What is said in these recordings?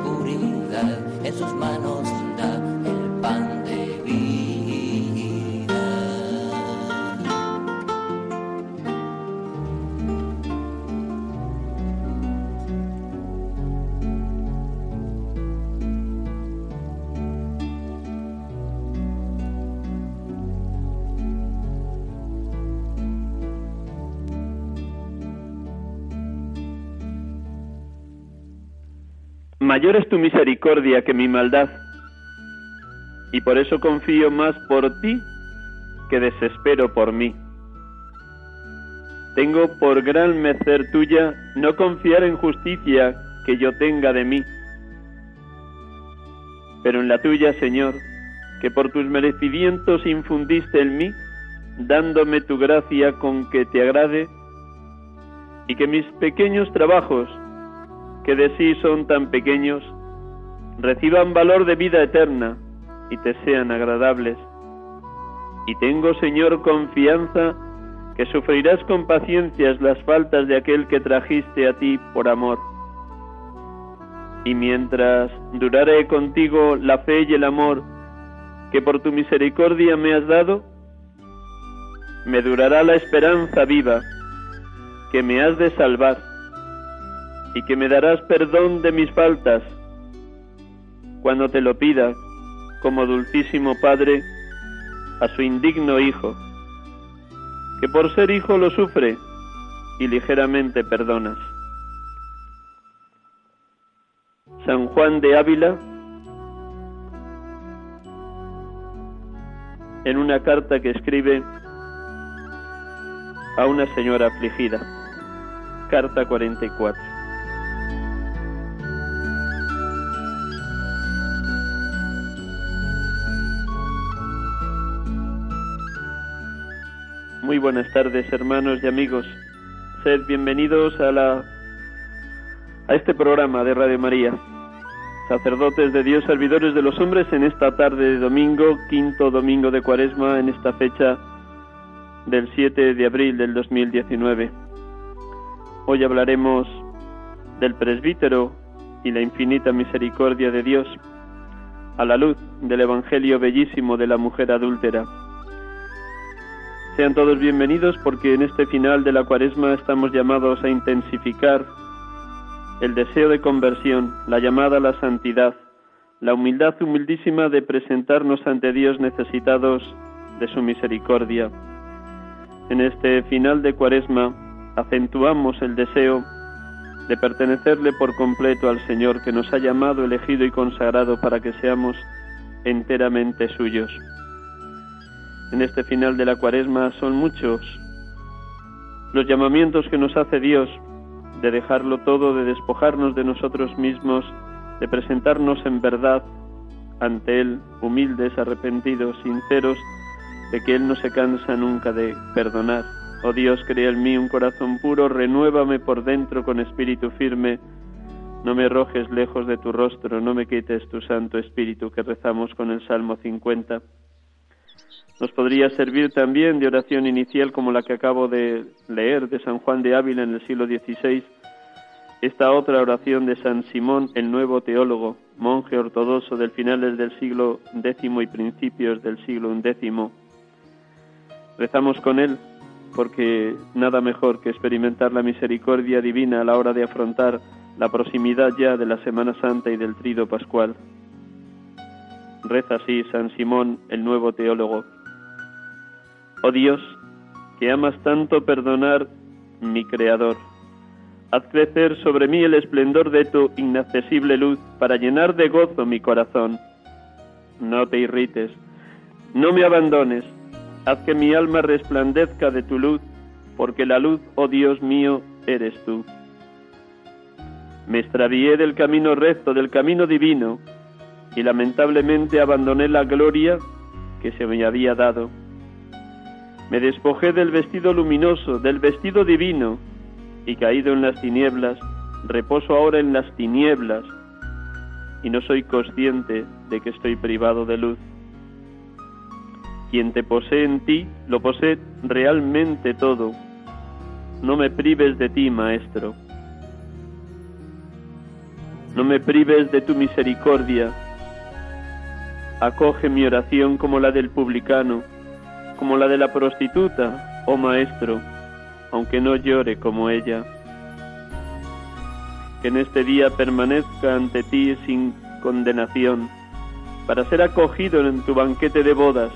oscuridad, en sus manos da el pan Mayor es tu misericordia que mi maldad, y por eso confío más por ti que desespero por mí. Tengo por gran merced tuya no confiar en justicia que yo tenga de mí, pero en la tuya, Señor, que por tus merecimientos infundiste en mí, dándome tu gracia con que te agrade, y que mis pequeños trabajos, que de sí son tan pequeños, reciban valor de vida eterna y te sean agradables. Y tengo, Señor, confianza que sufrirás con paciencias las faltas de aquel que trajiste a ti por amor. Y mientras durare contigo la fe y el amor que por tu misericordia me has dado, me durará la esperanza viva que me has de salvar y que me darás perdón de mis faltas cuando te lo pida como dulcísimo Padre a su indigno Hijo, que por ser hijo lo sufre y ligeramente perdonas. San Juan de Ávila, en una carta que escribe a una señora afligida, carta 44. Muy buenas tardes, hermanos y amigos. Sed bienvenidos a la a este programa de Radio María. Sacerdotes de Dios, servidores de los hombres en esta tarde de domingo, quinto domingo de Cuaresma en esta fecha del 7 de abril del 2019. Hoy hablaremos del presbítero y la infinita misericordia de Dios a la luz del Evangelio bellísimo de la mujer adúltera. Sean todos bienvenidos porque en este final de la cuaresma estamos llamados a intensificar el deseo de conversión, la llamada a la santidad, la humildad humildísima de presentarnos ante Dios necesitados de su misericordia. En este final de cuaresma acentuamos el deseo de pertenecerle por completo al Señor que nos ha llamado, elegido y consagrado para que seamos enteramente suyos en este final de la cuaresma son muchos los llamamientos que nos hace Dios de dejarlo todo, de despojarnos de nosotros mismos, de presentarnos en verdad ante Él, humildes, arrepentidos, sinceros, de que Él no se cansa nunca de perdonar. Oh Dios, crea en mí un corazón puro, renuévame por dentro con espíritu firme, no me arrojes lejos de tu rostro, no me quites tu Santo Espíritu que rezamos con el Salmo 50. Nos podría servir también de oración inicial como la que acabo de leer de San Juan de Ávila en el siglo XVI, esta otra oración de San Simón, el nuevo teólogo, monje ortodoxo del finales del siglo X y principios del siglo XI. Rezamos con él porque nada mejor que experimentar la misericordia divina a la hora de afrontar la proximidad ya de la Semana Santa y del Trido Pascual. Reza así San Simón, el nuevo teólogo. Oh Dios, que amas tanto perdonar, mi Creador, haz crecer sobre mí el esplendor de tu inaccesible luz para llenar de gozo mi corazón. No te irrites, no me abandones, haz que mi alma resplandezca de tu luz, porque la luz, oh Dios mío, eres tú. Me extravié del camino recto, del camino divino, y lamentablemente abandoné la gloria que se me había dado. Me despojé del vestido luminoso, del vestido divino, y caído en las tinieblas, reposo ahora en las tinieblas, y no soy consciente de que estoy privado de luz. Quien te posee en ti, lo posee realmente todo. No me prives de ti, Maestro. No me prives de tu misericordia. Acoge mi oración como la del publicano como la de la prostituta, oh Maestro, aunque no llore como ella. Que en este día permanezca ante ti sin condenación, para ser acogido en tu banquete de bodas,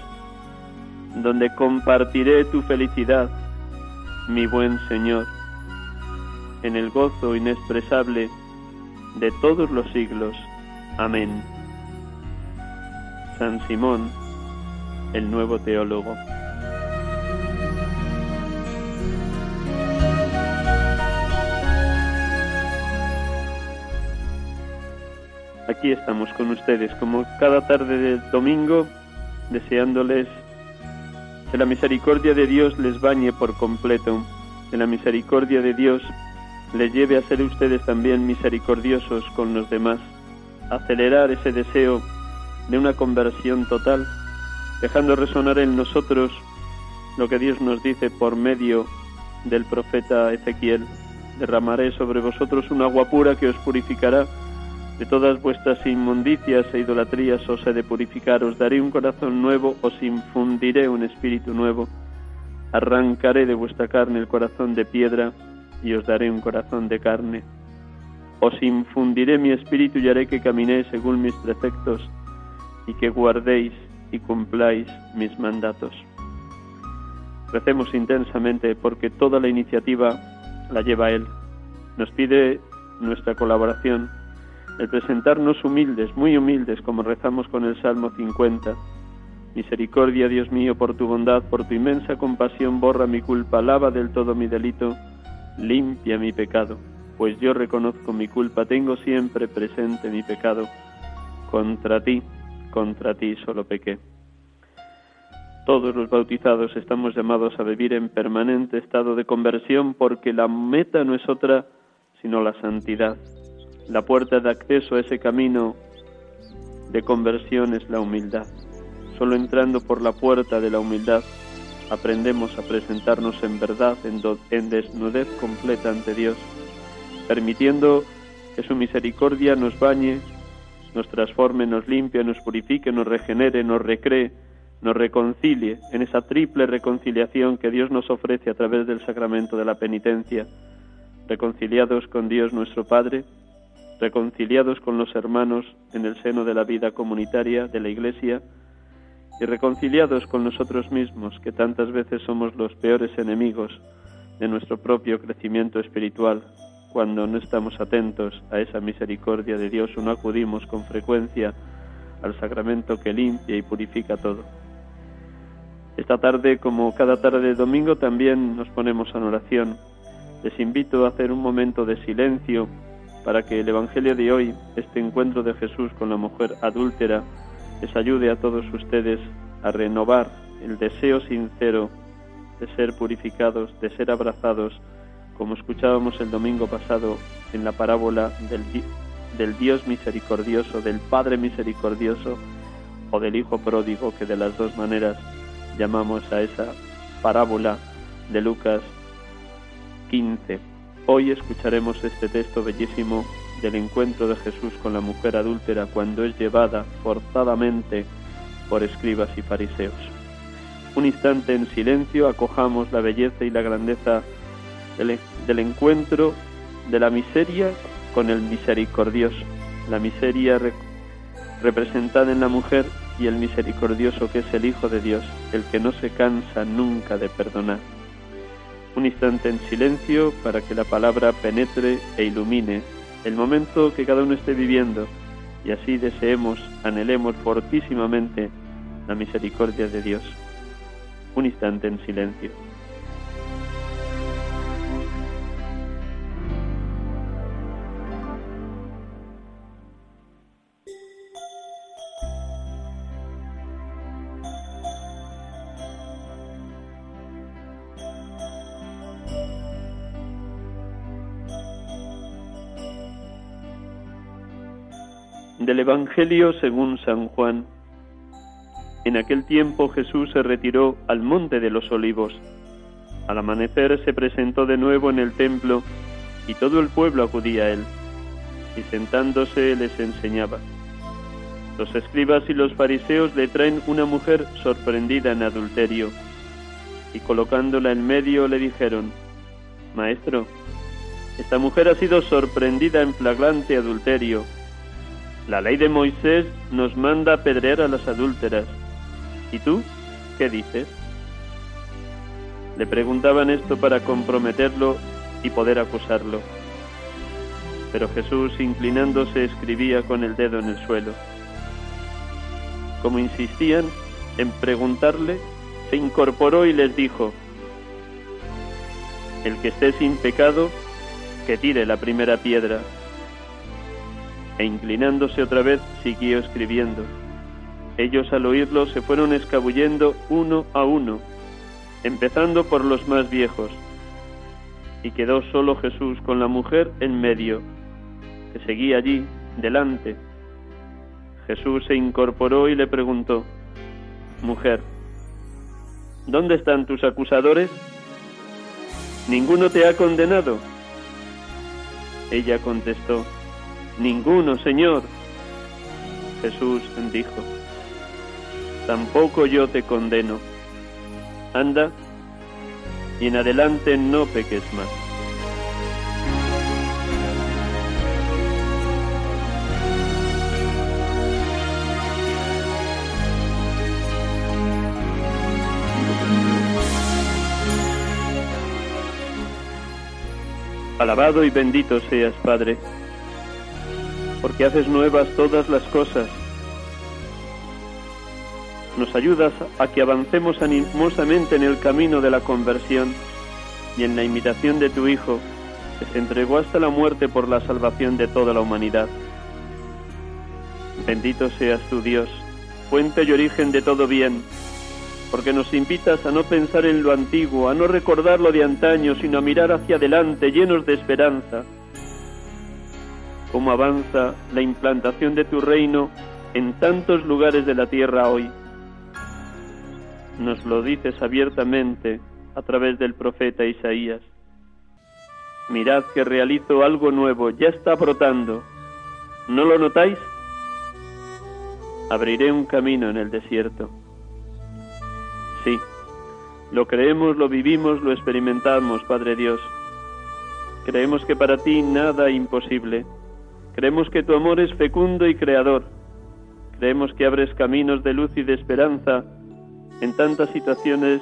donde compartiré tu felicidad, mi buen Señor, en el gozo inexpresable de todos los siglos. Amén. San Simón, el nuevo teólogo. Aquí estamos con ustedes, como cada tarde de domingo, deseándoles que la misericordia de Dios les bañe por completo, que la misericordia de Dios les lleve a ser ustedes también misericordiosos con los demás, acelerar ese deseo de una conversión total dejando resonar en nosotros lo que Dios nos dice por medio del profeta Ezequiel. Derramaré sobre vosotros un agua pura que os purificará de todas vuestras inmundicias e idolatrías os he de purificar, os daré un corazón nuevo, os infundiré un espíritu nuevo, arrancaré de vuestra carne el corazón de piedra y os daré un corazón de carne. Os infundiré mi espíritu y haré que caminéis según mis preceptos y que guardéis y cumpláis mis mandatos. Recemos intensamente porque toda la iniciativa la lleva Él. Nos pide nuestra colaboración, el presentarnos humildes, muy humildes, como rezamos con el Salmo 50. Misericordia, Dios mío, por tu bondad, por tu inmensa compasión, borra mi culpa, lava del todo mi delito, limpia mi pecado, pues yo reconozco mi culpa, tengo siempre presente mi pecado. Contra ti, contra ti solo pequé. Todos los bautizados estamos llamados a vivir en permanente estado de conversión porque la meta no es otra sino la santidad. La puerta de acceso a ese camino de conversión es la humildad. Solo entrando por la puerta de la humildad aprendemos a presentarnos en verdad, en, desnudez completa ante Dios, permitiendo que su misericordia nos bañe nos transforme, nos limpie, nos purifique, nos regenere, nos recree, nos reconcilie en esa triple reconciliación que Dios nos ofrece a través del sacramento de la penitencia, reconciliados con Dios nuestro Padre, reconciliados con los hermanos en el seno de la vida comunitaria de la Iglesia y reconciliados con nosotros mismos, que tantas veces somos los peores enemigos de nuestro propio crecimiento espiritual, cuando no estamos atentos a esa misericordia de Dios o no acudimos con frecuencia al sacramento que limpia y purifica todo. Esta tarde, como cada tarde de domingo, también nos ponemos en oración. Les invito a hacer un momento de silencio para que el Evangelio de hoy, este encuentro de Jesús con la mujer adúltera, les ayude a todos ustedes a renovar el deseo sincero de ser purificados, de ser abrazados, como escuchábamos el domingo pasado en la parábola del, del Dios misericordioso, del Padre misericordioso o del Hijo pródigo, que de las dos maneras llamamos a esa parábola de Lucas 15. Hoy escucharemos este texto bellísimo del encuentro de Jesús con la mujer adúltera cuando es llevada forzadamente por escribas y fariseos. Un instante en silencio acojamos la belleza y la grandeza del, encuentro, de la miseria con el misericordioso, la miseria representada en la mujer y el misericordioso que es el Hijo de Dios, el que no se cansa nunca de perdonar. Un instante en silencio para que la palabra penetre e ilumine el momento que cada uno esté viviendo y así deseemos, anhelemos fortísimamente la misericordia de Dios. Un instante en silencio. Del Evangelio según San Juan. En aquel tiempo Jesús se retiró al monte de los olivos. Al amanecer se presentó de nuevo en el templo y todo el pueblo acudía a él, y sentándose les enseñaba. Los escribas y los fariseos le traen una mujer sorprendida en adulterio, y colocándola en medio le dijeron, Maestro, esta mujer ha sido sorprendida en flagrante adulterio la ley de Moisés nos manda apedrear a las adúlteras. ¿Y tú qué dices? Le preguntaban esto para comprometerlo y poder acusarlo. Pero Jesús, inclinándose, escribía con el dedo en el suelo. Como insistían en preguntarle, se incorporó y les dijo, El que esté sin pecado, que tire la primera piedra e inclinándose otra vez siguió escribiendo. Ellos al oírlo se fueron escabullendo uno a uno, empezando por los más viejos, y quedó solo Jesús con la mujer en medio, que seguía allí, delante. Jesús se incorporó y le preguntó, Mujer, ¿dónde están tus acusadores? ¿Ninguno te ha condenado? Ella contestó, Ninguno, Señor. Jesús dijo, tampoco yo te condeno. Anda y en adelante no peques más. Alabado y bendito seas, Padre porque haces nuevas todas las cosas. Nos ayudas a que avancemos animosamente en el camino de la conversión y en la imitación de tu Hijo, que se entregó hasta la muerte por la salvación de toda la humanidad. Bendito seas tu Dios, fuente y origen de todo bien, porque nos invitas a no pensar en lo antiguo, a no recordar lo de antaño, sino a mirar hacia adelante llenos de esperanza cómo avanza la implantación de tu reino en tantos lugares de la tierra hoy. Nos lo dices abiertamente a través del profeta Isaías. Mirad que realizo algo nuevo, ya está brotando. ¿No lo notáis? Abriré un camino en el desierto. Sí, lo creemos, lo vivimos, lo experimentamos, Padre Dios. Creemos que para ti nada imposible. Creemos que tu amor es fecundo y creador. Creemos que abres caminos de luz y de esperanza en tantas situaciones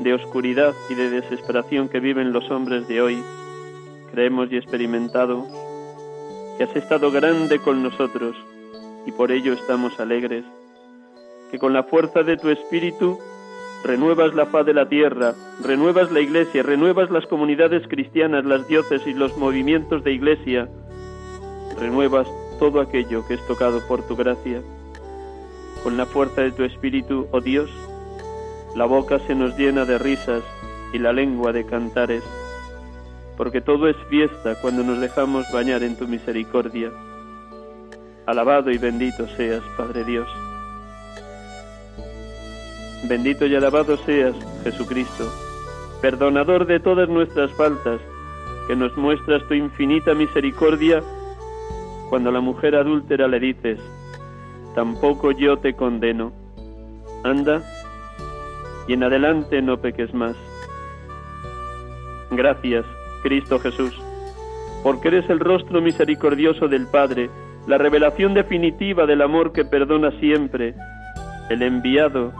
de oscuridad y de desesperación que viven los hombres de hoy. Creemos y experimentado que has estado grande con nosotros y por ello estamos alegres. Que con la fuerza de tu espíritu renuevas la faz de la tierra, renuevas la iglesia, renuevas las comunidades cristianas, las diócesis, los movimientos de iglesia, renuevas todo aquello que es tocado por tu gracia. Con la fuerza de tu Espíritu, oh Dios, la boca se nos llena de risas y la lengua de cantares, porque todo es fiesta cuando nos dejamos bañar en tu misericordia. Alabado y bendito seas, Padre Dios. Bendito y alabado seas, Jesucristo, perdonador de todas nuestras faltas, que nos muestras tu infinita misericordia cuando a la mujer adúltera le dices, tampoco yo te condeno, anda y en adelante no peques más. Gracias, Cristo Jesús, porque eres el rostro misericordioso del Padre, la revelación definitiva del amor que perdona siempre, el enviado,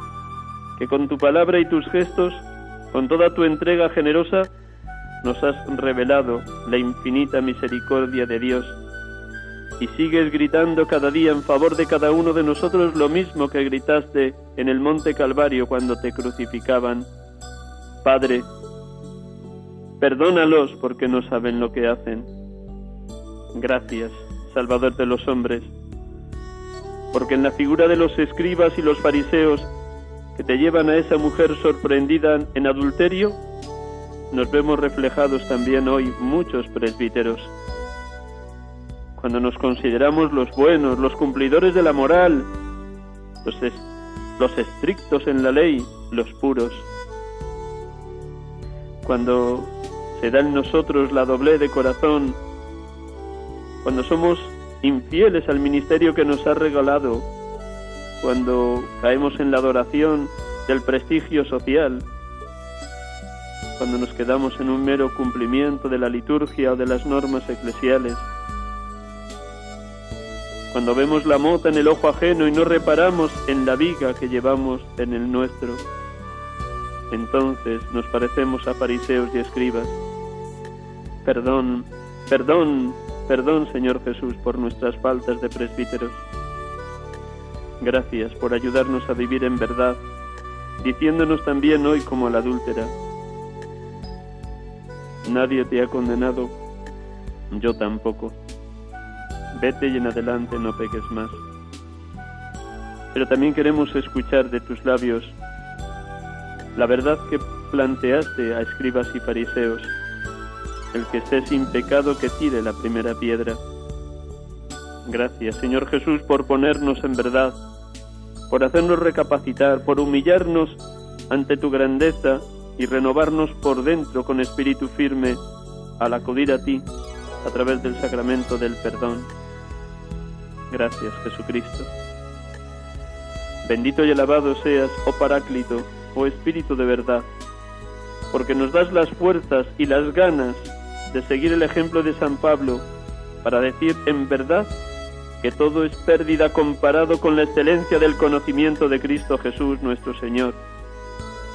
que con tu palabra y tus gestos, con toda tu entrega generosa, nos has revelado la infinita misericordia de Dios y sigues gritando cada día en favor de cada uno de nosotros lo mismo que gritaste en el monte Calvario cuando te crucificaban. Padre, perdónalos porque no saben lo que hacen. Gracias, Salvador de los hombres, porque en la figura de los escribas y los fariseos que te llevan a esa mujer sorprendida en adulterio, nos vemos reflejados también hoy muchos presbíteros. Cuando nos consideramos los buenos, los cumplidores de la moral, los, los estrictos en la ley, los puros. Cuando se da en nosotros la doble de corazón, cuando somos infieles al ministerio que nos ha regalado, cuando caemos en la adoración del prestigio social, cuando nos quedamos en un mero cumplimiento de la liturgia o de las normas eclesiales, cuando vemos la mota en el ojo ajeno y no reparamos en la viga que llevamos en el nuestro, entonces nos parecemos a fariseos y escribas. Perdón, perdón, perdón Señor Jesús por nuestras faltas de presbíteros. Gracias por ayudarnos a vivir en verdad, diciéndonos también hoy como la adúltera, Nadie te ha condenado, yo tampoco. Vete y en adelante no peques más. Pero también queremos escuchar de tus labios la verdad que planteaste a escribas y fariseos. El que esté sin pecado que tire la primera piedra. Gracias, Señor Jesús, por ponernos en verdad, por hacernos recapacitar, por humillarnos ante tu grandeza y renovarnos por dentro con espíritu firme al acudir a ti a través del sacramento del perdón. Gracias, Jesucristo. Bendito y alabado seas, oh Paráclito, oh Espíritu de verdad, porque nos das las fuerzas y las ganas de seguir el ejemplo de San Pablo para decir en verdad que todo es pérdida comparado con la excelencia del conocimiento de Cristo Jesús nuestro Señor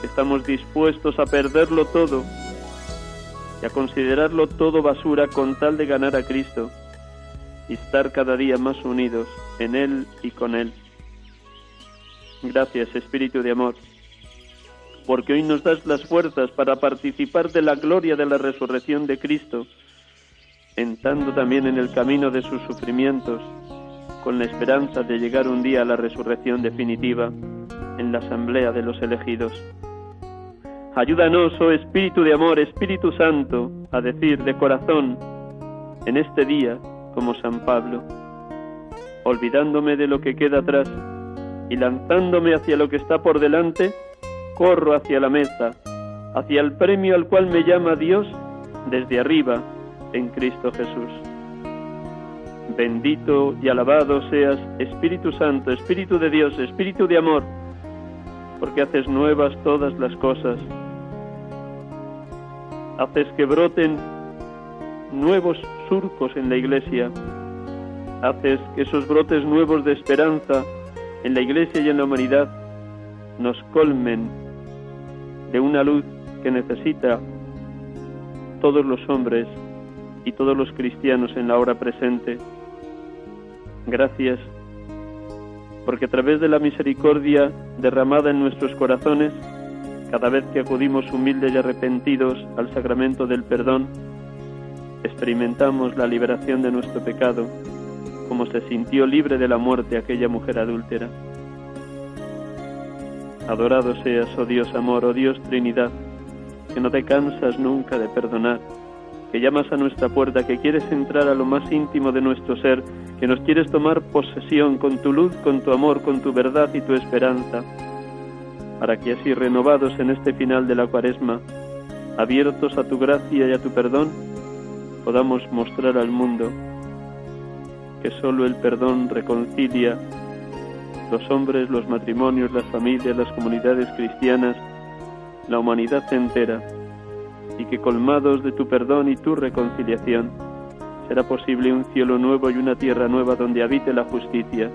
estamos dispuestos a perderlo todo y a considerarlo todo basura con tal de ganar a Cristo y estar cada día más unidos en Él y con Él. Gracias, Espíritu de Amor, porque hoy nos das las fuerzas para participar de la gloria de la resurrección de Cristo, entrando también en el camino de sus sufrimientos, con la esperanza de llegar un día a la resurrección definitiva en la asamblea de los elegidos. Ayúdanos, oh Espíritu de amor, Espíritu Santo, a decir de corazón en este día, como San Pablo, olvidándome de lo que queda atrás y lanzándome hacia lo que está por delante, corro hacia la mesa, hacia el premio al cual me llama Dios desde arriba en Cristo Jesús. Bendito y alabado seas, Espíritu Santo, Espíritu de Dios, Espíritu de amor, porque haces nuevas todas las cosas haces que broten nuevos surcos en la iglesia, haces que esos brotes nuevos de esperanza en la iglesia y en la humanidad nos colmen de una luz que necesita todos los hombres y todos los cristianos en la hora presente. Gracias, porque a través de la misericordia derramada en nuestros corazones, cada vez que acudimos humildes y arrepentidos al sacramento del perdón, experimentamos la liberación de nuestro pecado, como se sintió libre de la muerte aquella mujer adúltera. Adorado seas, oh Dios amor, oh Dios Trinidad, que no te cansas nunca de perdonar, que llamas a nuestra puerta, que quieres entrar a lo más íntimo de nuestro ser, que nos quieres tomar posesión con tu luz, con tu amor, con tu verdad y tu esperanza para que así renovados en este final de la cuaresma, abiertos a tu gracia y a tu perdón, podamos mostrar al mundo que solo el perdón reconcilia los hombres, los matrimonios, las familias, las comunidades cristianas, la humanidad entera, y que colmados de tu perdón y tu reconciliación, será posible un cielo nuevo y una tierra nueva donde habite la justicia,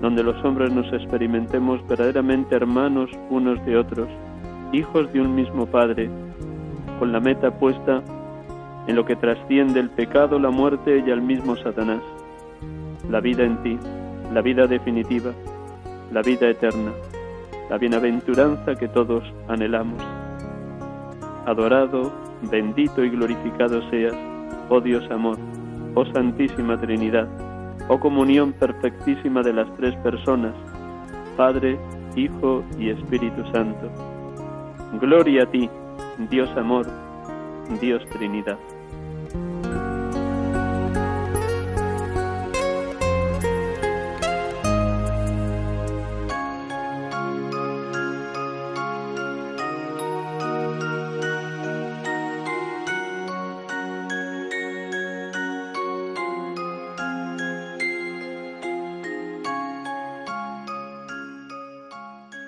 donde los hombres nos experimentemos verdaderamente hermanos unos de otros, hijos de un mismo Padre, con la meta puesta en lo que trasciende el pecado, la muerte y al mismo Satanás, la vida en ti, la vida definitiva, la vida eterna, la bienaventuranza que todos anhelamos. Adorado, bendito y glorificado seas, oh Dios amor, oh Santísima Trinidad, oh comunión perfectísima de las tres personas, Padre, Hijo y Espíritu Santo. Gloria a ti, Dios amor, Dios Trinidad.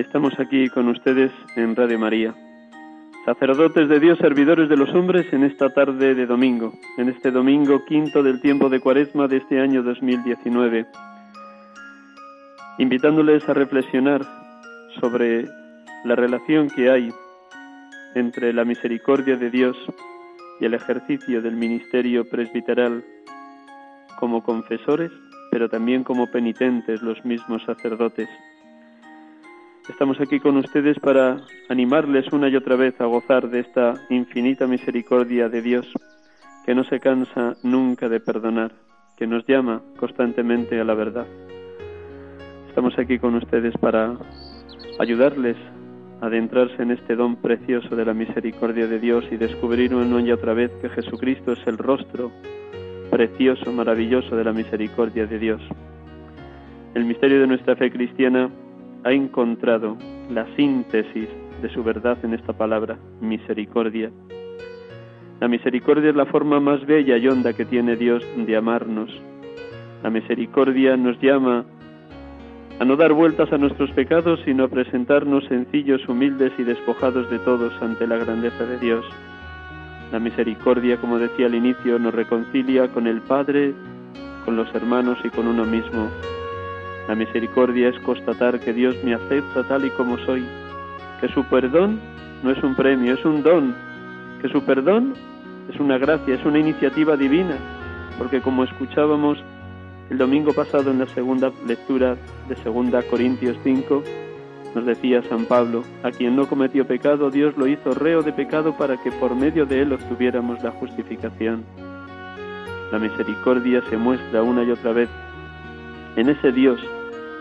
Estamos aquí con ustedes en Radio María, sacerdotes de Dios, servidores de los hombres en esta tarde de domingo, en este domingo quinto del tiempo de Cuaresma de este año 2019, invitándoles a reflexionar sobre la relación que hay entre la misericordia de Dios y el ejercicio del ministerio presbiteral como confesores, pero también como penitentes los mismos sacerdotes. Estamos aquí con ustedes para animarles una y otra vez a gozar de esta infinita misericordia de Dios, que no se cansa nunca de perdonar, que nos llama constantemente a la verdad. Estamos aquí con ustedes para ayudarles a adentrarse en este don precioso de la misericordia de Dios y descubrir una y otra vez que Jesucristo es el rostro precioso, maravilloso de la misericordia de Dios. El misterio de nuestra fe cristiana ha encontrado la síntesis de su verdad en esta palabra, misericordia. La misericordia es la forma más bella y honda que tiene Dios de amarnos. La misericordia nos llama a no dar vueltas a nuestros pecados, sino a presentarnos sencillos, humildes y despojados de todos ante la grandeza de Dios. La misericordia, como decía al inicio, nos reconcilia con el Padre, con los hermanos y con uno mismo. La misericordia es constatar que Dios me acepta tal y como soy, que su perdón no es un premio, es un don, que su perdón es una gracia, es una iniciativa divina, porque como escuchábamos el domingo pasado en la segunda lectura de 2 Corintios 5, nos decía San Pablo, a quien no cometió pecado, Dios lo hizo reo de pecado para que por medio de él obtuviéramos la justificación. La misericordia se muestra una y otra vez en ese Dios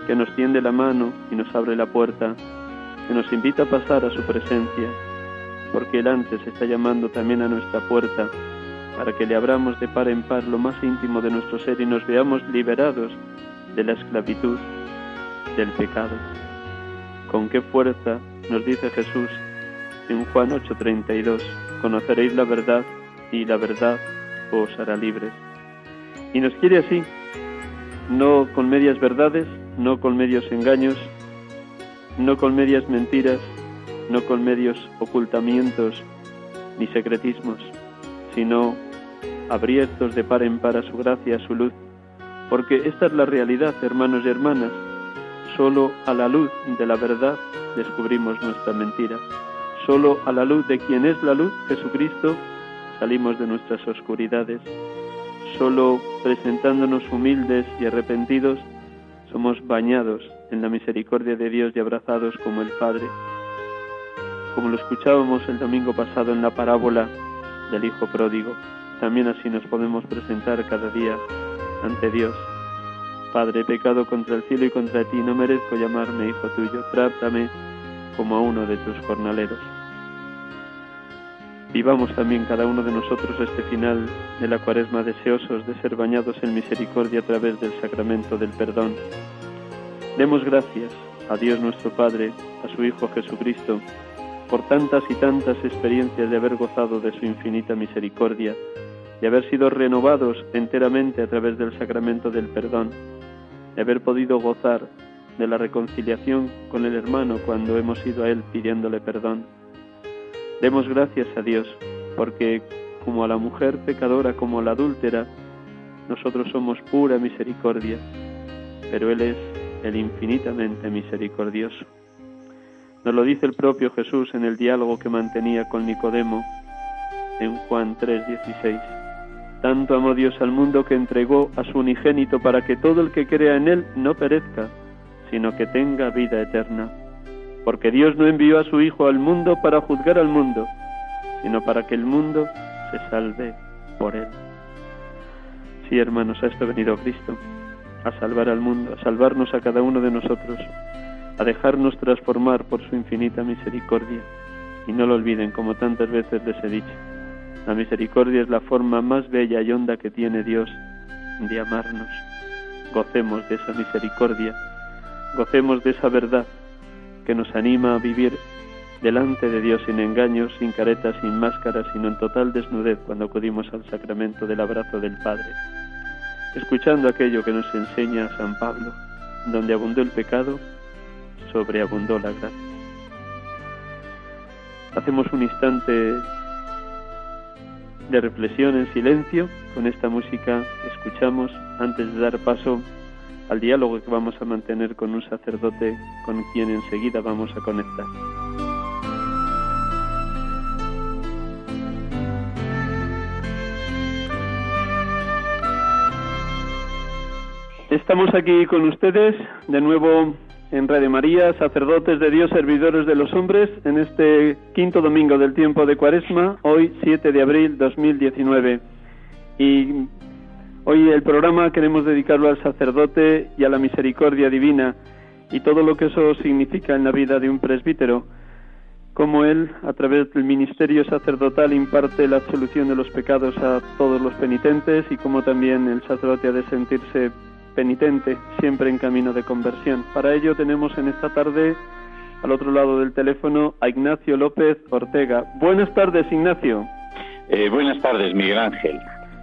que nos tiende la mano y nos abre la puerta, que nos invita a pasar a su presencia, porque Él antes está llamando también a nuestra puerta, para que le abramos de par en par lo más íntimo de nuestro ser y nos veamos liberados de la esclavitud del pecado. Con qué fuerza nos dice Jesús en Juan 8:32, conoceréis la verdad y la verdad os hará libres. Y nos quiere así, no con medias verdades, no con medios engaños, no con medias mentiras, no con medios ocultamientos ni secretismos, sino abiertos de par en par a su gracia, a su luz, porque esta es la realidad, hermanos y hermanas. Solo a la luz de la verdad descubrimos nuestra mentira. Solo a la luz de quien es la luz, Jesucristo, salimos de nuestras oscuridades. Solo presentándonos humildes y arrepentidos, somos bañados en la misericordia de Dios y abrazados como el Padre. Como lo escuchábamos el domingo pasado en la parábola del Hijo Pródigo, también así nos podemos presentar cada día ante Dios. Padre, he pecado contra el cielo y contra ti, no merezco llamarme hijo tuyo, trátame como a uno de tus jornaleros. Vivamos también cada uno de nosotros este final de la cuaresma deseosos de ser bañados en misericordia a través del sacramento del perdón. Demos gracias a Dios nuestro Padre, a su Hijo Jesucristo, por tantas y tantas experiencias de haber gozado de su infinita misericordia, de haber sido renovados enteramente a través del sacramento del perdón, de haber podido gozar de la reconciliación con el hermano cuando hemos ido a Él pidiéndole perdón Demos gracias a Dios, porque como a la mujer pecadora, como a la adúltera, nosotros somos pura misericordia, pero Él es el infinitamente misericordioso. Nos lo dice el propio Jesús en el diálogo que mantenía con Nicodemo en Juan 3:16. Tanto amó Dios al mundo que entregó a su unigénito para que todo el que crea en Él no perezca, sino que tenga vida eterna. Porque Dios no envió a su Hijo al mundo para juzgar al mundo, sino para que el mundo se salve por Él. Sí, hermanos, a esto ha venido Cristo, a salvar al mundo, a salvarnos a cada uno de nosotros, a dejarnos transformar por su infinita misericordia. Y no lo olviden, como tantas veces les he dicho, la misericordia es la forma más bella y honda que tiene Dios de amarnos. Gocemos de esa misericordia, gocemos de esa verdad que nos anima a vivir delante de Dios sin engaños, sin caretas, sin máscaras, sino en total desnudez cuando acudimos al sacramento del abrazo del Padre, escuchando aquello que nos enseña San Pablo, donde abundó el pecado, sobreabundó la gracia. Hacemos un instante de reflexión en silencio con esta música escuchamos antes de dar paso al diálogo que vamos a mantener con un sacerdote con quien enseguida vamos a conectar. Estamos aquí con ustedes de nuevo en Radio María, sacerdotes de Dios, servidores de los hombres, en este quinto domingo del tiempo de Cuaresma, hoy 7 de abril 2019. Y hoy el programa queremos dedicarlo al sacerdote y a la misericordia divina y todo lo que eso significa en la vida de un presbítero, como él, a través del ministerio sacerdotal, imparte la absolución de los pecados a todos los penitentes y como también el sacerdote ha de sentirse penitente, siempre en camino de conversión. Para ello tenemos en esta tarde al otro lado del teléfono a Ignacio López Ortega. Buenas tardes, Ignacio. Eh, buenas tardes, Miguel Ángel.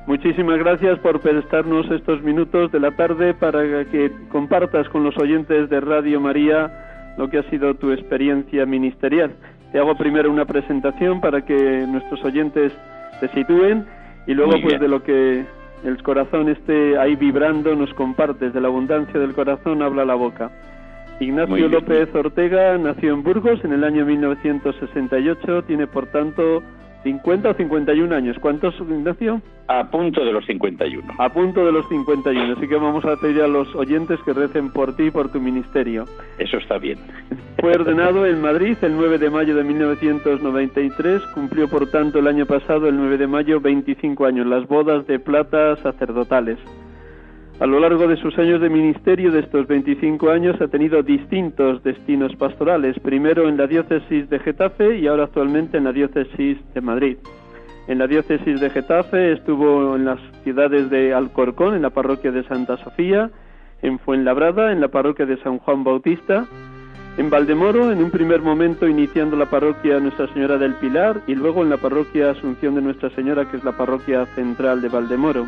Muchísimas gracias por prestarnos estos minutos de la tarde para que compartas con los oyentes de Radio María lo que ha sido tu experiencia ministerial. Te hago primero una presentación para que nuestros oyentes te sitúen y luego pues de lo que el corazón esté ahí vibrando, nos compartes, de la abundancia del corazón habla la boca. Ignacio López Ortega nació en Burgos en el año 1968, tiene por tanto 50 o 51 años. ¿Cuántos, Ignacio? A punto de los 51. A punto de los 51. Así que vamos a pedir a los oyentes que recen por ti y por tu ministerio. Eso está bien. Fue ordenado en Madrid el 9 de mayo de 1993. Cumplió, por tanto, el año pasado, el 9 de mayo, 25 años. Las bodas de plata sacerdotales. A lo largo de sus años de ministerio de estos 25 años ha tenido distintos destinos pastorales, primero en la diócesis de Getafe y ahora actualmente en la diócesis de Madrid. En la diócesis de Getafe estuvo en las ciudades de Alcorcón, en la parroquia de Santa Sofía, en Fuenlabrada, en la parroquia de San Juan Bautista, en Valdemoro, en un primer momento iniciando la parroquia Nuestra Señora del Pilar y luego en la parroquia Asunción de Nuestra Señora, que es la parroquia central de Valdemoro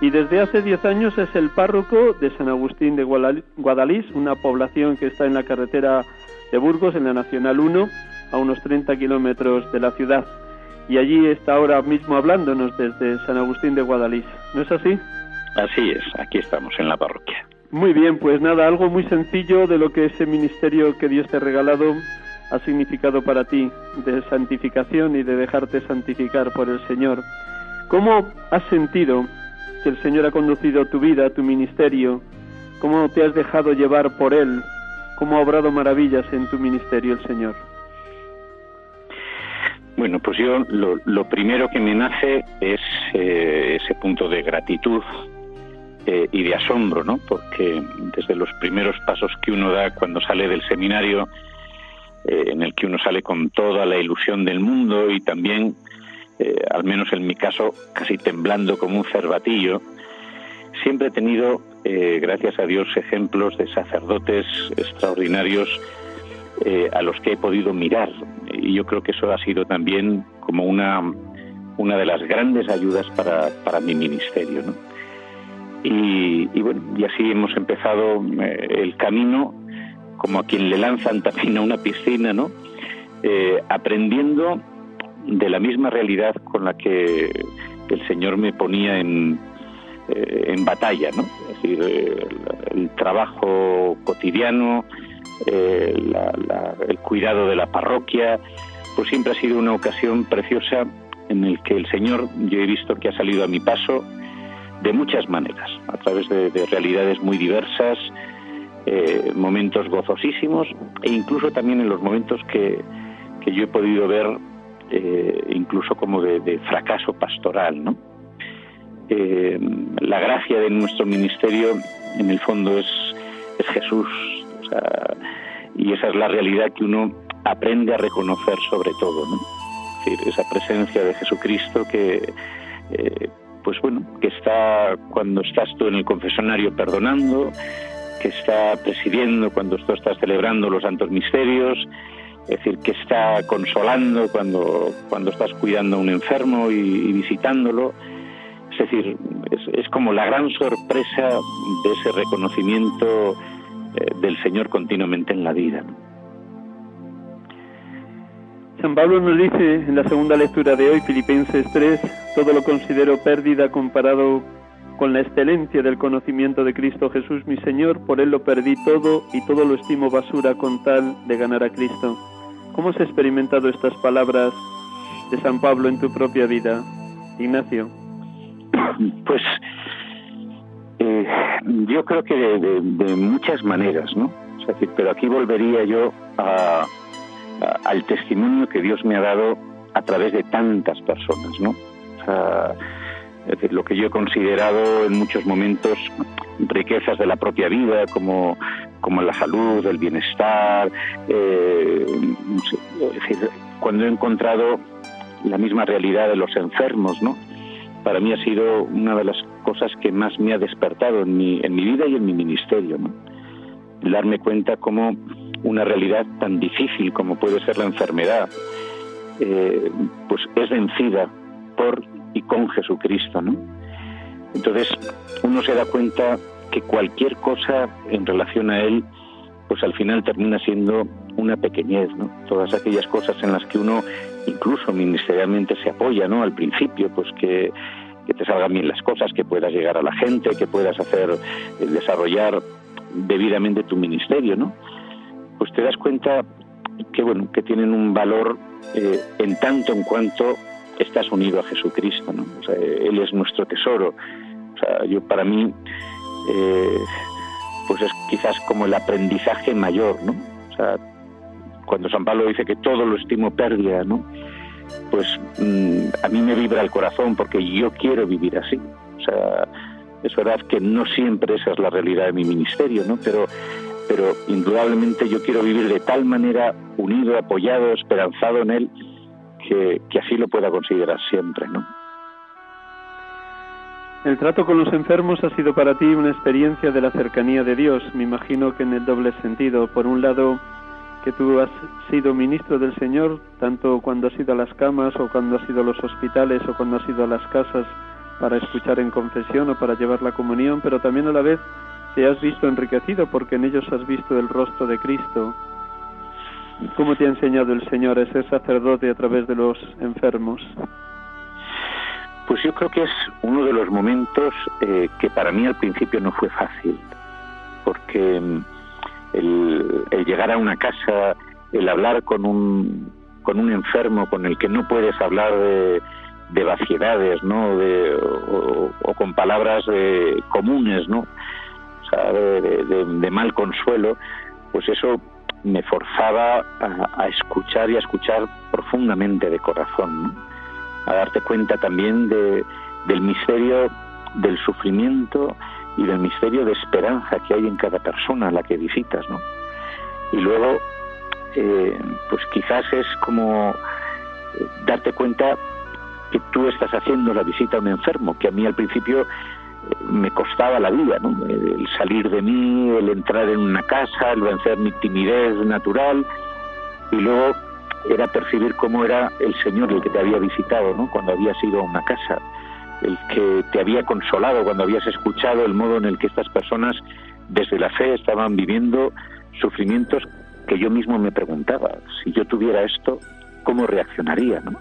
y desde hace 10 años es el párroco de San Agustín de Guadalís, una población que está en la carretera de Burgos, en la Nacional 1, a unos 30 kilómetros de la ciudad. Y allí está ahora mismo hablándonos desde San Agustín de Guadalís. ¿No es así? Así es, aquí estamos en la parroquia. Muy bien, pues nada, algo muy sencillo de lo que ese ministerio que Dios te ha regalado ha significado para ti, de santificación y de dejarte santificar por el Señor. ¿Cómo has sentido el Señor ha conducido tu vida, tu ministerio, cómo te has dejado llevar por Él, cómo ha obrado maravillas en tu ministerio el Señor. Bueno, pues yo lo, primero que me nace es eh, ese punto de gratitud eh, y de asombro, ¿no? Porque desde los primeros pasos que uno da cuando sale del seminario, eh, en el que uno sale con toda la ilusión del mundo y también eh, al menos en mi caso, casi temblando como un cervatillo, siempre he tenido, eh, gracias a Dios, ejemplos de sacerdotes extraordinarios eh, a los que he podido mirar. Y yo creo que eso ha sido también como una, una de las grandes ayudas para, para mi ministerio. Y, bueno, y así hemos empezado el camino como a quien le lanzan también a una piscina, ¿no? aprendiendo de la misma realidad con la que el Señor me ponía en, eh, en batalla, ¿no? Es decir, el, trabajo cotidiano, el cuidado de la parroquia, pues siempre ha sido una ocasión preciosa en el que el Señor yo he visto que ha salido a mi paso de muchas maneras, a través de, realidades muy diversas, eh, momentos gozosísimos e incluso también en los momentos que, que yo he podido ver eh, incluso como de, fracaso pastoral, ¿no? Eh, la gracia de nuestro ministerio en el fondo es, es Jesús y esa es la realidad que uno aprende a reconocer sobre todo, ¿no? esa presencia de Jesucristo que, eh, pues bueno, que está cuando estás tú en el confesonario perdonando, que está presidiendo cuando tú estás celebrando los santos misterios, es decir, que está consolando cuando, cuando estás cuidando a un enfermo y, visitándolo. Es decir, es, como la gran sorpresa de ese reconocimiento eh, del Señor continuamente en la vida. San Pablo nos dice en la segunda lectura de hoy, Filipenses 3, todo lo considero pérdida comparado con la excelencia del conocimiento de Cristo Jesús mi Señor, por Él lo perdí todo y todo lo estimo basura con tal de ganar a Cristo. ¿Cómo has experimentado estas palabras de San Pablo en tu propia vida, Ignacio? Pues eh, yo creo que de, muchas maneras, ¿no? pero aquí volvería yo a, al testimonio que Dios me ha dado a través de tantas personas, ¿no? Es decir, lo que yo he considerado en muchos momentos riquezas de la propia vida, como, como la salud, el bienestar, eh, es decir, cuando he encontrado la misma realidad de los enfermos, ¿no? Para mí ha sido una de las cosas que más me ha despertado en mi, en mi vida y en mi ministerio. Darme cuenta cómo una realidad tan difícil como puede ser la enfermedad, eh, pues es vencida por y con Jesucristo, ¿no? Entonces uno se da cuenta que cualquier cosa en relación a Él, pues al final termina siendo una pequeñez, ¿no? Todas aquellas cosas en las que uno incluso ministerialmente se apoya, ¿no? Al principio, pues que, que te salgan bien las cosas, que puedas llegar a la gente, que puedas hacer, eh, desarrollar debidamente tu ministerio, ¿no? pues te das cuenta que bueno que tienen un valor eh, en tanto en cuanto estás unido a Jesucristo ¿no? él es nuestro tesoro. O sea yo para mí eh, pues es quizás como el aprendizaje mayor no o sea cuando San Pablo dice que todo lo estimo pérdida no pues mm, a mí me vibra el corazón porque yo quiero vivir así. O sea es verdad que no siempre esa es la realidad de mi ministerio no pero pero indudablemente yo quiero vivir de tal manera unido, apoyado, esperanzado en Él, que, así lo pueda considerar siempre, ¿no? El trato con los enfermos ha sido para ti una experiencia de la cercanía de Dios, me imagino que en el doble sentido. Por un lado, que tú has sido ministro del Señor, tanto cuando has ido a las camas o cuando has ido a los hospitales o cuando has ido a las casas para escuchar en confesión o para llevar la comunión, pero también a la vez te has visto enriquecido porque en ellos has visto el rostro de Cristo. ¿Cómo te ha enseñado el Señor a sacerdote a través de los enfermos? Pues yo creo que es uno de los momentos eh, que para mí al principio no fue fácil, porque mm, el, llegar a una casa, el hablar con un, con un enfermo con el que no puedes hablar de, de vaciedades, ¿no? De, o, con palabras eh, comunes, ¿no? de, mal consuelo, pues eso me forzaba a, escuchar y a escuchar profundamente de corazón, a darte cuenta también de, del misterio del sufrimiento y del misterio de esperanza que hay en cada persona a la que visitas, ¿no? Y luego, eh, pues quizás es como eh, darte cuenta que tú estás haciendo la visita a un enfermo, que a mí al principio me costaba la vida, ¿no? El salir de mí, el entrar en una casa, el vencer mi timidez natural y luego era percibir cómo era el Señor el que te había visitado, ¿no? Cuando habías ido a una casa, el que te había consolado, cuando habías escuchado el modo en el que estas personas desde la fe estaban viviendo sufrimientos que yo mismo me preguntaba, si yo tuviera esto, ¿cómo reaccionaría, no?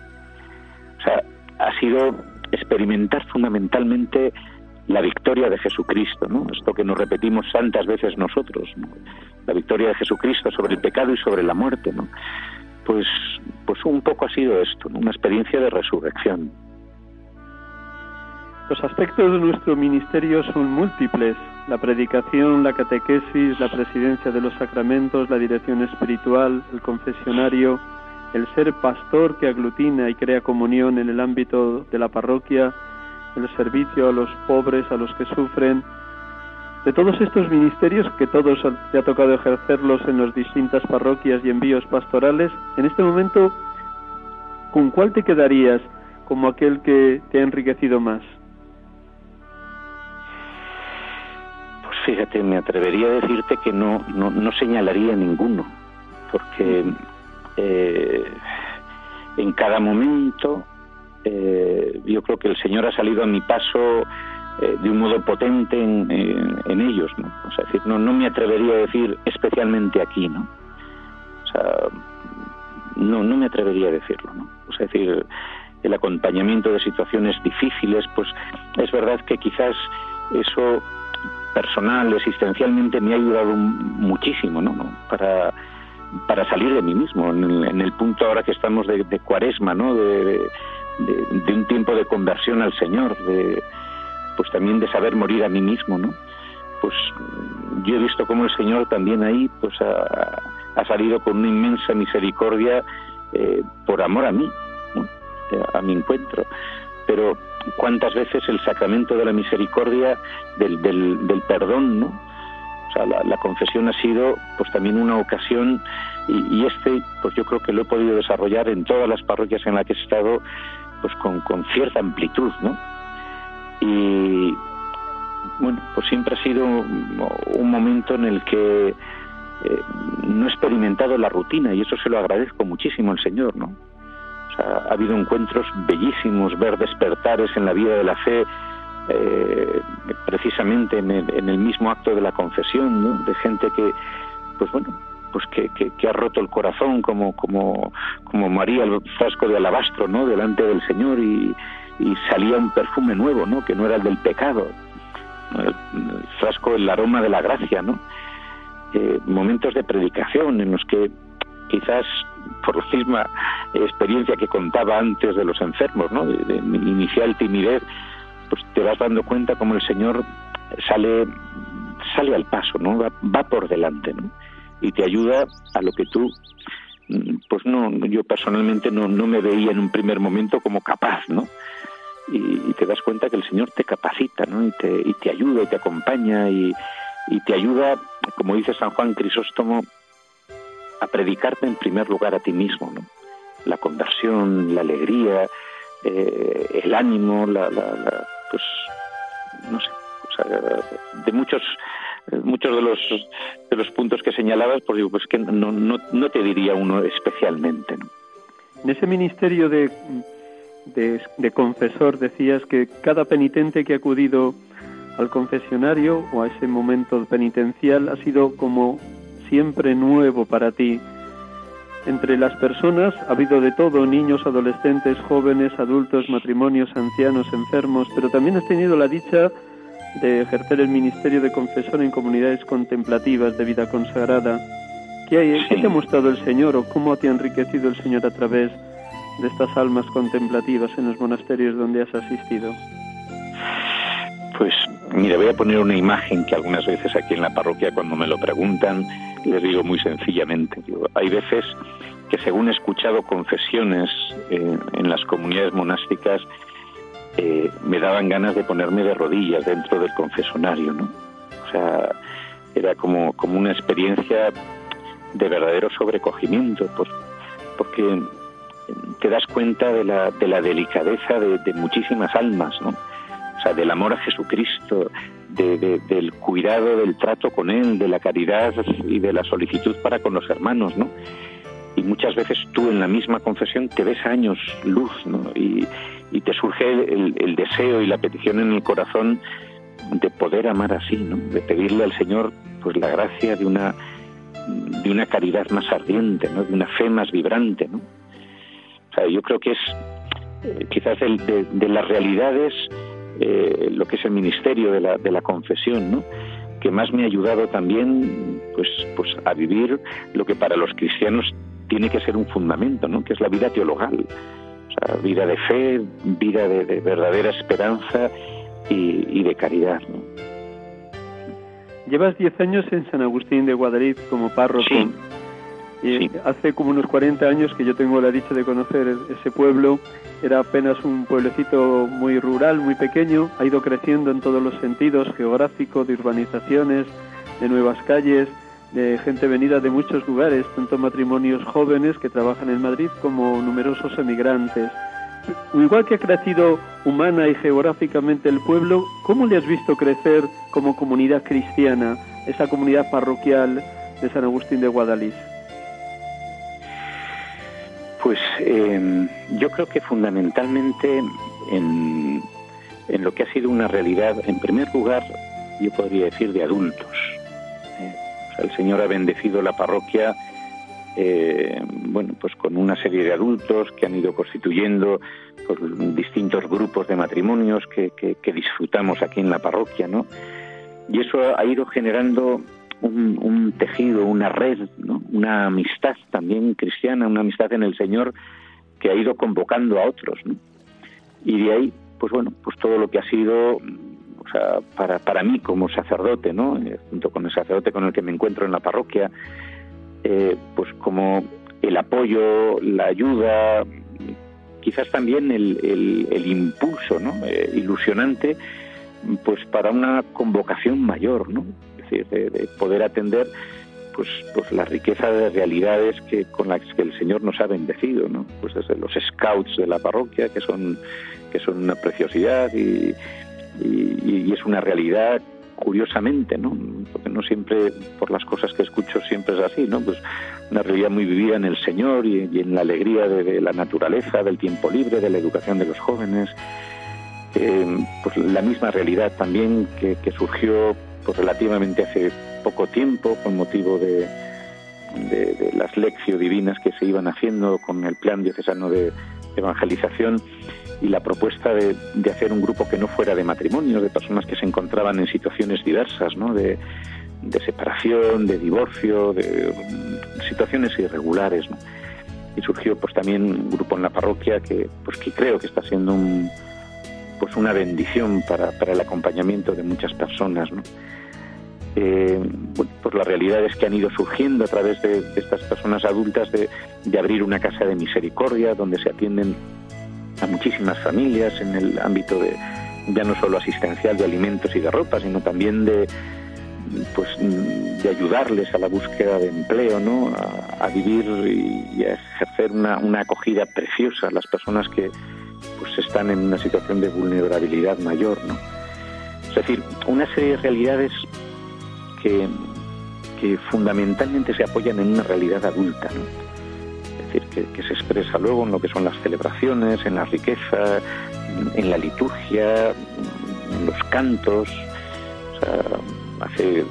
sea, ha sido experimentar fundamentalmente la victoria de Jesucristo, ¿no? Esto que nos repetimos tantas veces nosotros, la victoria de Jesucristo sobre el pecado y sobre la muerte, ¿no? Pues, pues un poco ha sido esto, una experiencia de resurrección. Los aspectos de nuestro ministerio son múltiples. La predicación, la catequesis, la presidencia de los sacramentos, la dirección espiritual, el confesionario, el ser pastor que aglutina y crea comunión en el ámbito de la parroquia, el servicio a los pobres, a los que sufren. De todos estos ministerios, que todos te ha tocado ejercerlos en las distintas parroquias y envíos pastorales, en este momento, ¿con cuál te quedarías como aquel que te ha enriquecido más? Pues fíjate, me atrevería a decirte que no, no, señalaría ninguno, porque eh, en cada momento eh, yo creo que el Señor ha salido a mi paso eh, de un modo potente en, ellos, ¿no? O sea, decir, no, no me atrevería a decir especialmente aquí, ¿no? O sea, no, no me atrevería a decirlo, ¿no? Sea, decir, el acompañamiento de situaciones difíciles, pues es verdad que quizás eso personal, existencialmente, me ha ayudado muchísimo, ¿no? Para, para salir de mí mismo, en el, punto ahora que estamos de, cuaresma, ¿no? de, de, un tiempo de conversión al Señor, de, pues también de saber morir a mí mismo, ¿no? Pues yo he visto cómo el Señor también ahí pues ha, salido con una inmensa misericordia eh, por amor a mí, a mi encuentro. Pero cuántas veces el sacramento de la misericordia, del, del, perdón, ¿no? O sea, la, la, confesión ha sido pues también una ocasión y, y, este pues yo creo que lo he podido desarrollar en todas las parroquias en las que he estado pues con, cierta amplitud, ¿no? Y bueno, pues siempre ha sido un momento en el que eh, no he experimentado la rutina y eso se lo agradezco muchísimo al Señor, ¿no? O sea, ha habido encuentros bellísimos, ver despertares en la vida de la fe, eh, precisamente en el, en el, mismo acto de la confesión, ¿no? De gente que, pues bueno, pues que, ha roto el corazón como, como, como María el frasco de alabastro, ¿no? Delante del Señor y, salía un perfume nuevo, ¿no? Que no era el del pecado, el, frasco, el aroma de la gracia, ¿no? Eh, momentos de predicación en los que quizás por la misma experiencia que contaba antes de los enfermos, ¿no? De, de inicial timidez, pues te vas dando cuenta como el Señor sale sale al paso, ¿no? Va, va por delante, ¿no? Y te ayuda a lo que tú mm, pues no yo personalmente no, no me veía en un primer momento como capaz no y, te das cuenta que el Señor te capacita ¿no? y, te, y te ayuda y te acompaña y, y te ayuda como dice San Juan Crisóstomo a predicarte en primer lugar a ti mismo ¿no? la conversión la alegría eh, el ánimo la, la, pues no sé o sea, de muchos muchos de los de los puntos que señalabas, pues pues que no, no, no te diría uno especialmente. En ese ministerio de, de, confesor decías que cada penitente que ha acudido al confesionario o a ese momento penitencial ha sido como siempre nuevo para ti. Entre las personas ha habido de todo, niños, adolescentes, jóvenes, adultos, matrimonios, ancianos, enfermos, pero también has tenido la dicha de ejercer el ministerio de confesor en comunidades contemplativas de vida consagrada. ¿Qué, te ha mostrado el Señor o cómo te ha enriquecido el Señor a través de estas almas contemplativas en los monasterios donde has asistido? Pues mira, voy a poner una imagen que algunas veces aquí en la parroquia cuando me lo preguntan les digo muy sencillamente. hay veces que según he escuchado confesiones en las comunidades monásticas, eh, me daban ganas de ponerme de rodillas dentro del confesonario, ¿no? O sea, era como, como una experiencia de verdadero sobrecogimiento, pues, porque te das cuenta de la, de la delicadeza de, muchísimas almas, ¿no? O sea, del amor a Jesucristo, del cuidado, del trato con Él, de la caridad y de la solicitud para con los hermanos, ¿no? Y muchas veces tú en la misma confesión te ves años luz, ¿no? Y, y te surge el, deseo y la petición en el corazón de poder amar así, ¿no? de pedirle al Señor pues la gracia de una de una caridad más ardiente, ¿no? de una fe más vibrante. O sea, yo creo que es eh, quizás de, las realidades, eh, lo que es el ministerio de la, de la confesión, que más me ha ayudado también pues, pues a vivir lo que para los cristianos tiene que ser un fundamento, ¿no? que es la vida teologal. Sea, vida de fe, vida de, verdadera esperanza y, de caridad. ¿no? Llevas 10 años en San Agustín de Guadalix como párroco. Sí. Y hace como unos 40 años que yo tengo la dicha de conocer ese pueblo. Era apenas un pueblecito muy rural, muy pequeño. Ha ido creciendo en todos los sentidos, geográfico, de urbanizaciones, de nuevas calles, de gente venida de muchos lugares, tanto matrimonios jóvenes que trabajan en Madrid como numerosos emigrantes. Igual que ha crecido humana y geográficamente el pueblo, ¿cómo le has visto crecer como comunidad cristiana, esa comunidad parroquial de San Agustín de Guadalís? Pues em, yo creo que fundamentalmente en, lo que ha sido una realidad, en primer lugar, yo podría decir de adultos. El Señor ha bendecido la parroquia, eh, bueno, pues con una serie de adultos que han ido constituyendo pues, distintos grupos de matrimonios que, que, disfrutamos aquí en la parroquia, ¿no? Y eso ha ido generando un, tejido, una red, una amistad también cristiana, una amistad en el Señor que ha ido convocando a otros. Y de ahí, pues bueno, pues todo lo que ha sido, para, para mí como sacerdote, ¿no? Eh, junto con el sacerdote con el que me encuentro en la parroquia, eh, pues como el apoyo, la ayuda, quizás también el, el, impulso ¿no? Eh, ilusionante pues para una convocación mayor, ¿no? de, poder atender pues, pues la riqueza de realidades que con las que el Señor nos ha bendecido, ¿no? Pues desde los scouts de la parroquia, que son, que son una preciosidad y, y, es una realidad curiosamente, ¿no? Porque no siempre, por las cosas que escucho, siempre es así, ¿no? Pues una realidad muy vivida en el Señor y, en la alegría de, la naturaleza, del tiempo libre, de la educación de los jóvenes. Eh, pues la misma realidad también que, surgió pues relativamente hace poco tiempo con motivo de, de, las lecciones divinas que se iban haciendo con el plan diocesano de evangelización y la propuesta de, hacer un grupo que no fuera de matrimonio, de personas que se encontraban en situaciones diversas, ¿no? de, separación, de divorcio, de situaciones irregulares. Y surgió pues también un grupo en la parroquia que, pues, que creo que está siendo un, pues una bendición para, para el acompañamiento de muchas personas. Eh, pues las realidades que han ido surgiendo a través de, estas personas adultas de, abrir una casa de misericordia donde se atienden a muchísimas familias en el ámbito de ya no solo asistencial de alimentos y de ropa, sino también de pues de ayudarles a la búsqueda de empleo, ¿no? A, vivir y, a ejercer una, una acogida preciosa a las personas que pues están en una situación de vulnerabilidad mayor, ¿no? Es decir, una serie de realidades que, fundamentalmente se apoyan en una realidad adulta, es decir, que, se expresa luego en lo que son las celebraciones, en la riqueza, en la liturgia, en los cantos. hace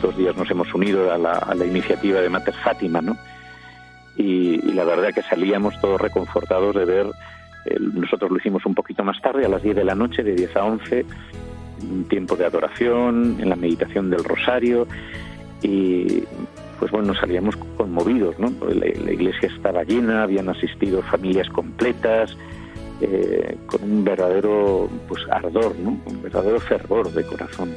dos días nos hemos unido a la, iniciativa de Mater Fátima, ¿no? Y, la verdad que salíamos todos reconfortados de ver, nosotros lo hicimos un poquito más tarde, a las 10 de la noche, de 10 a 11, un tiempo de adoración, en la meditación del rosario y pues bueno, salíamos conmovidos, ¿no? La, iglesia estaba llena, habían asistido familias completas, eh, con un verdadero pues ardor, ¿no? Un verdadero fervor de corazón.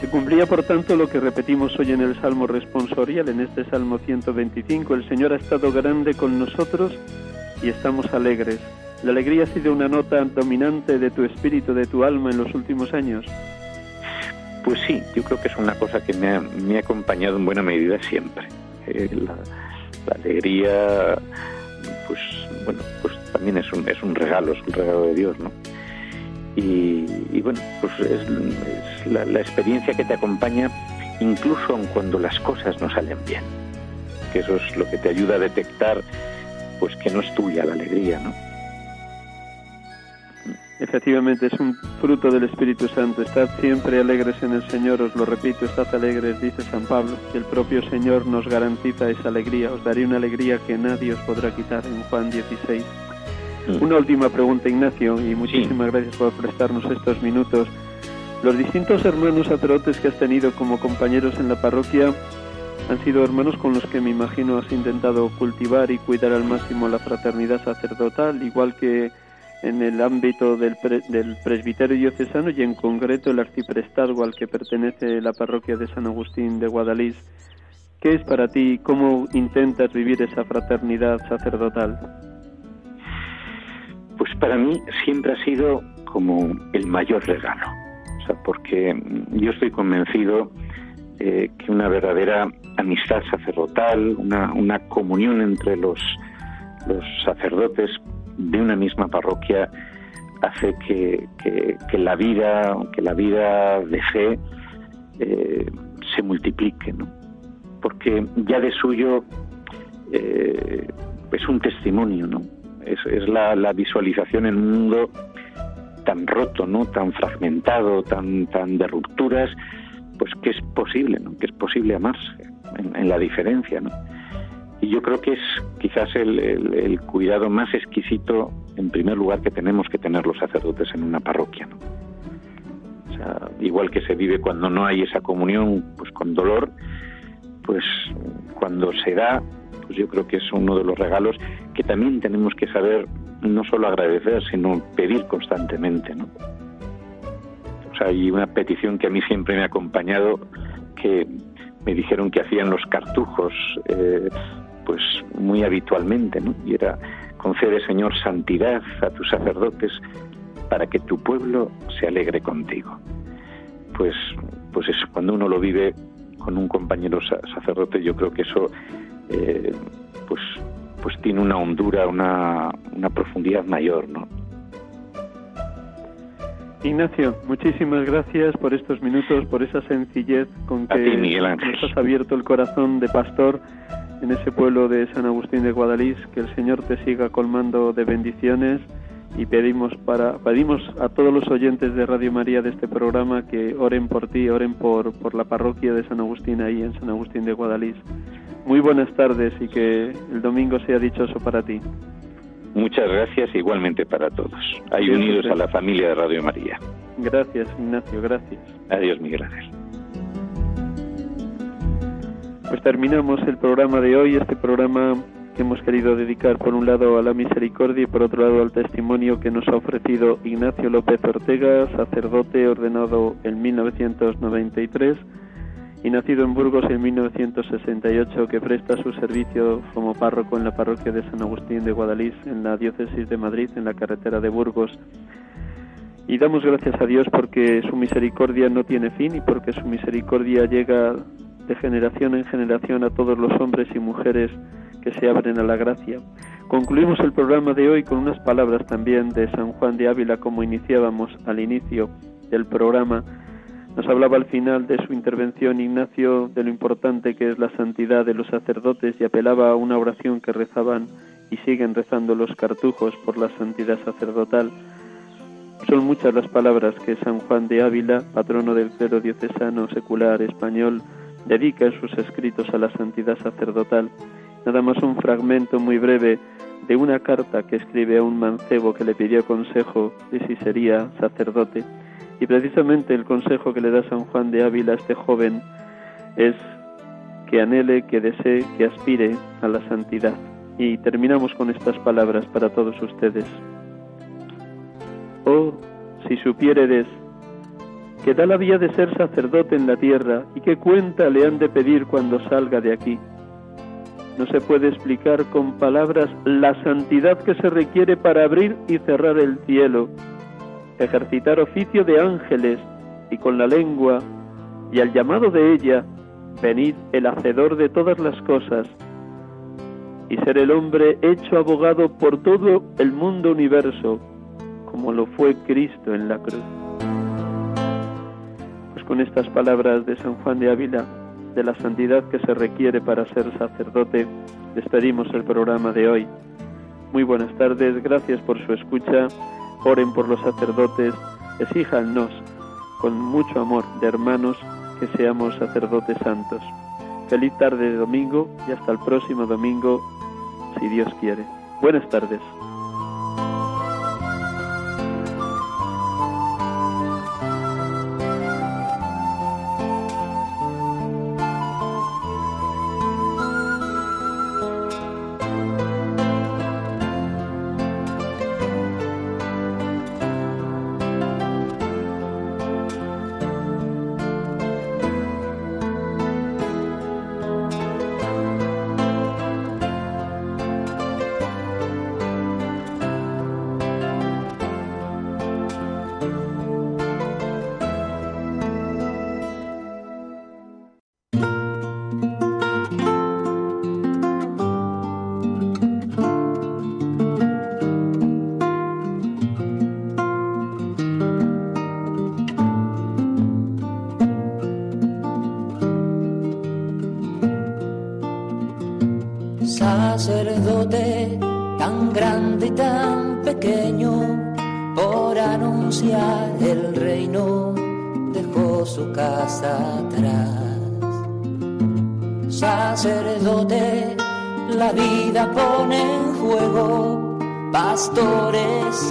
Se cumplía, por tanto, lo que repetimos hoy en el Salmo responsorial, en este Salmo 125. El Señor ha estado grande con nosotros y estamos alegres. ¿La alegría ha sido una nota dominante de tu espíritu, de tu alma en los últimos años? Pues sí, yo creo que es una cosa que me ha, acompañado en buena medida siempre. Eh, la, alegría, pues bueno, pues también es un, es un regalo, es un regalo de Dios, ¿no? Y, bueno, pues es, la, la, experiencia que te acompaña incluso cuando las cosas no salen bien. Que eso es lo que te ayuda a detectar, pues que no es tuya la alegría, ¿no? Efectivamente, es un fruto del Espíritu Santo. Estad siempre alegres en el Señor, os lo repito, estad alegres, dice San Pablo, y el propio Señor nos garantiza esa alegría. Os daré una alegría que nadie os podrá quitar en Juan 16. Mm. Una última pregunta, Ignacio, y muchísimas gracias por prestarnos estos minutos. Los distintos hermanos sacerdotes que has tenido como compañeros en la parroquia han sido hermanos con los que me imagino has intentado cultivar y cuidar al máximo la fraternidad sacerdotal, igual que en el ámbito del, del presbiterio diocesano y en concreto el arciprestazgo al que pertenece la parroquia de San Agustín de Guadalís. ¿Qué es para ti? ¿Cómo intentas vivir esa fraternidad sacerdotal? Pues para mí siempre ha sido como el mayor regalo, o sea, porque yo estoy convencido eh, que una verdadera amistad sacerdotal, una, una comunión entre los, los sacerdotes de una misma parroquia hace que, que, la vida, que la vida de fe eh, se multiplique, ¿no? Porque ya de suyo eh, es un testimonio, ¿no? Es, es la, la, visualización en un mundo tan roto, ¿no? Tan fragmentado, tan, tan de rupturas, pues que es posible, ¿no? Que es posible amarse en, la diferencia, ¿no? Y yo creo que es quizás el, cuidado más exquisito, en primer lugar, que tenemos que tener los sacerdotes en una parroquia, ¿no? O sea, igual que se vive cuando no hay esa comunión, pues con dolor, pues cuando se da, pues yo creo que es uno de los regalos que también tenemos que saber no solo agradecer, sino pedir constantemente, ¿no? hay una petición que a mí siempre me ha acompañado, que me dijeron que hacían los cartujos, eh, pues muy habitualmente, ¿no? Y era, concede, Señor, santidad a tus sacerdotes para que tu pueblo se alegre contigo. Pues, pues eso, cuando uno lo vive con un compañero sacerdote, yo creo que eso, eh, pues, pues tiene una hondura, una, una profundidad mayor, ¿no? Ignacio, muchísimas gracias por estos minutos, por esa sencillez con que nos has abierto el corazón de pastor en ese pueblo de San Agustín de Guadalís. Que el Señor te siga colmando de bendiciones y pedimos para pedimos a todos los oyentes de Radio María de este programa que oren por ti, oren por, por la parroquia de San Agustín ahí en San Agustín de Guadalís. Muy buenas tardes y que el domingo sea dichoso para ti. Muchas gracias igualmente para todos. Hay unidos a la familia de Radio María. Gracias, Ignacio, gracias. Adiós, Miguel Ángel. Pues terminamos el programa de hoy, este programa que hemos querido dedicar por un lado a la misericordia y por otro lado al testimonio que nos ha ofrecido Ignacio López Ortega, sacerdote ordenado en 1993 y nacido en Burgos en 1968, que presta su servicio como párroco en la parroquia de San Agustín de Guadalís, en la diócesis de Madrid, en la carretera de Burgos. Y damos gracias a Dios porque su misericordia no tiene fin y porque su misericordia llega de generación en generación a todos los hombres y mujeres que se abren a la gracia. Concluimos el programa de hoy con unas palabras también de San Juan de Ávila como iniciábamos al inicio del programa nos hablaba al final de su intervención Ignacio de lo importante que es la santidad de los sacerdotes y apelaba a una oración que rezaban y siguen rezando los cartujos por la santidad sacerdotal. Son muchas las palabras que San Juan de Ávila, patrono del clero diocesano secular español, dedica en sus escritos a la santidad sacerdotal. Nada más un fragmento muy breve de una carta que escribe a un mancebo que le pidió consejo de si sería sacerdote. Y precisamente el consejo que le da San Juan de Ávila a este joven es que anhele, que desee, que aspire a la santidad. Y terminamos con estas palabras para todos ustedes. Oh, si supiéredes que da la vía de ser sacerdote en la tierra y qué cuenta le han de pedir cuando salga de aquí. No se puede explicar con palabras la santidad que se requiere para abrir y cerrar el cielo ejercitar oficio de ángeles y con la lengua, y al llamado de ella, venid el hacedor de todas las cosas, y ser el hombre hecho abogado por todo el mundo universo, como lo fue Cristo en la cruz. Con estas palabras de San Juan de Ávila, de la santidad que se requiere para ser sacerdote, despedimos el programa de hoy. Muy buenas tardes, gracias por su escucha Oren por los sacerdotes, exíjanos con mucho amor de hermanos que seamos sacerdotes santos. Feliz tarde de domingo y hasta el próximo domingo, si Dios quiere. Buenas tardes.